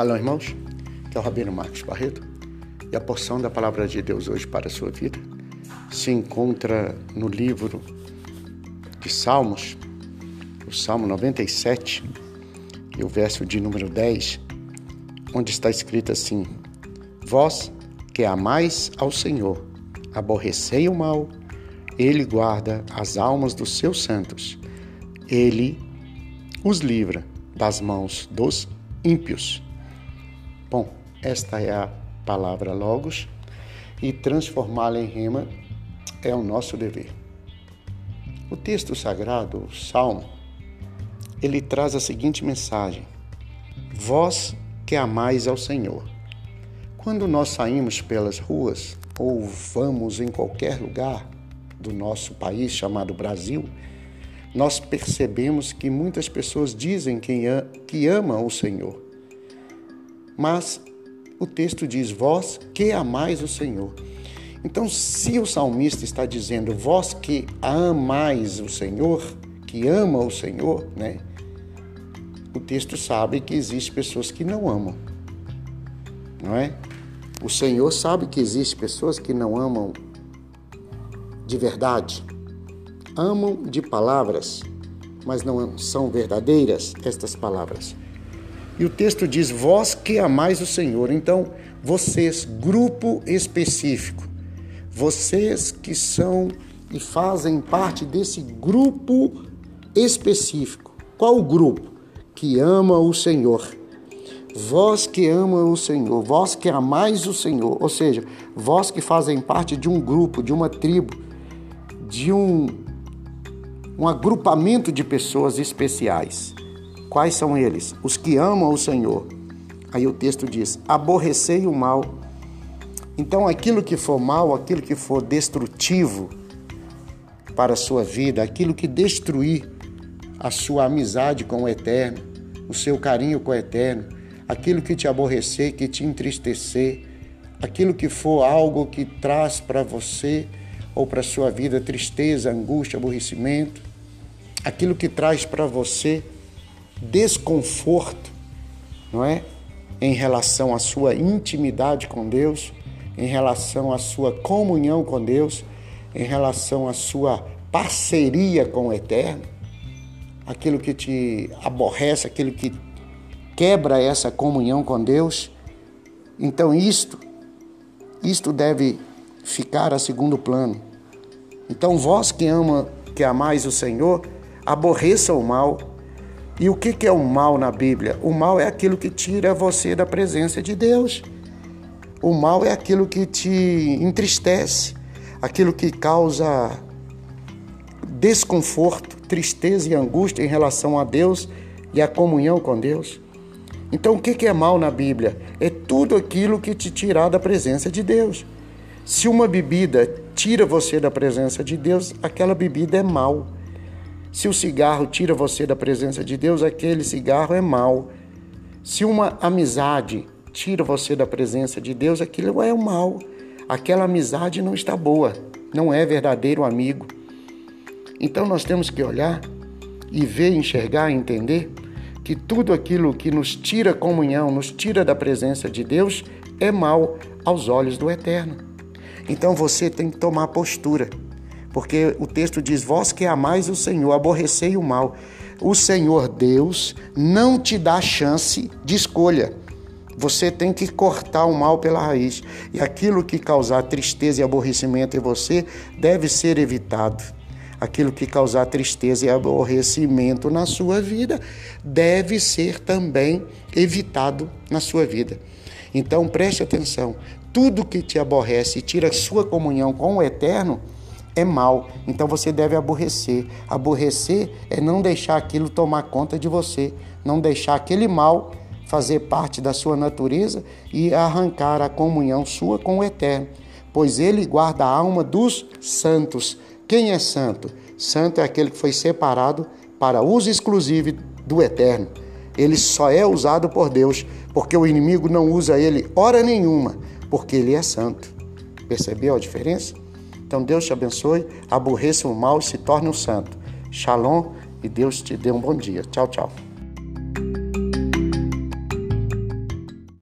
Shalom, irmãos. Que é o Rabino Marcos Barreto. E a porção da palavra de Deus hoje para a sua vida se encontra no livro de Salmos, o Salmo 97, e o verso de número 10, onde está escrito assim: Vós que amais ao Senhor, aborrecei o mal, ele guarda as almas dos seus santos. Ele os livra das mãos dos ímpios. Bom, esta é a palavra Logos e transformá-la em rima é o nosso dever. O texto sagrado, o Salmo, ele traz a seguinte mensagem: Vós que amais ao Senhor. Quando nós saímos pelas ruas ou vamos em qualquer lugar do nosso país chamado Brasil, nós percebemos que muitas pessoas dizem que amam o Senhor mas o texto diz: Vós que amais o Senhor. Então, se o salmista está dizendo vós que amais o Senhor, que ama o Senhor, né? O texto sabe que existe pessoas que não amam. Não é? O Senhor sabe que existe pessoas que não amam de verdade. Amam de palavras, mas não são verdadeiras estas palavras. E o texto diz: Vós que amais o Senhor. Então, vocês, grupo específico, vocês que são e fazem parte desse grupo específico. Qual o grupo? Que ama o Senhor. Vós que ama o Senhor, vós que amais o Senhor, ou seja, vós que fazem parte de um grupo, de uma tribo, de um, um agrupamento de pessoas especiais. Quais são eles? Os que amam o Senhor. Aí o texto diz: aborrecei o mal. Então, aquilo que for mal, aquilo que for destrutivo para a sua vida, aquilo que destruir a sua amizade com o Eterno, o seu carinho com o Eterno, aquilo que te aborrecer, que te entristecer, aquilo que for algo que traz para você ou para a sua vida tristeza, angústia, aborrecimento, aquilo que traz para você desconforto, não é? Em relação à sua intimidade com Deus, em relação à sua comunhão com Deus, em relação à sua parceria com o Eterno, aquilo que te aborrece, aquilo que quebra essa comunhão com Deus. Então isto, isto deve ficar a segundo plano. Então vós que ama, que amais o Senhor, aborreça o mal, e o que é o mal na Bíblia? O mal é aquilo que tira você da presença de Deus. O mal é aquilo que te entristece, aquilo que causa desconforto, tristeza e angústia em relação a Deus e a comunhão com Deus. Então, o que é mal na Bíblia? É tudo aquilo que te tirar da presença de Deus. Se uma bebida tira você da presença de Deus, aquela bebida é mal. Se o cigarro tira você da presença de Deus, aquele cigarro é mal. Se uma amizade tira você da presença de Deus, aquilo é o mal. Aquela amizade não está boa, não é verdadeiro amigo. Então nós temos que olhar e ver, enxergar, entender que tudo aquilo que nos tira comunhão, nos tira da presença de Deus, é mal aos olhos do Eterno. Então você tem que tomar postura. Porque o texto diz: Vós que amais o Senhor, aborrecei o mal. O Senhor Deus não te dá chance de escolha. Você tem que cortar o mal pela raiz. E aquilo que causar tristeza e aborrecimento em você deve ser evitado. Aquilo que causar tristeza e aborrecimento na sua vida deve ser também evitado na sua vida. Então preste atenção: tudo que te aborrece e tira sua comunhão com o eterno é mal, então você deve aborrecer. Aborrecer é não deixar aquilo tomar conta de você, não deixar aquele mal fazer parte da sua natureza e arrancar a comunhão sua com o Eterno, pois ele guarda a alma dos santos. Quem é santo? Santo é aquele que foi separado para uso exclusivo do Eterno. Ele só é usado por Deus, porque o inimigo não usa ele hora nenhuma, porque ele é santo. Percebeu a diferença? Então Deus te abençoe, aborreça o mal e se torne um santo. Shalom e Deus te dê um bom dia. Tchau, tchau.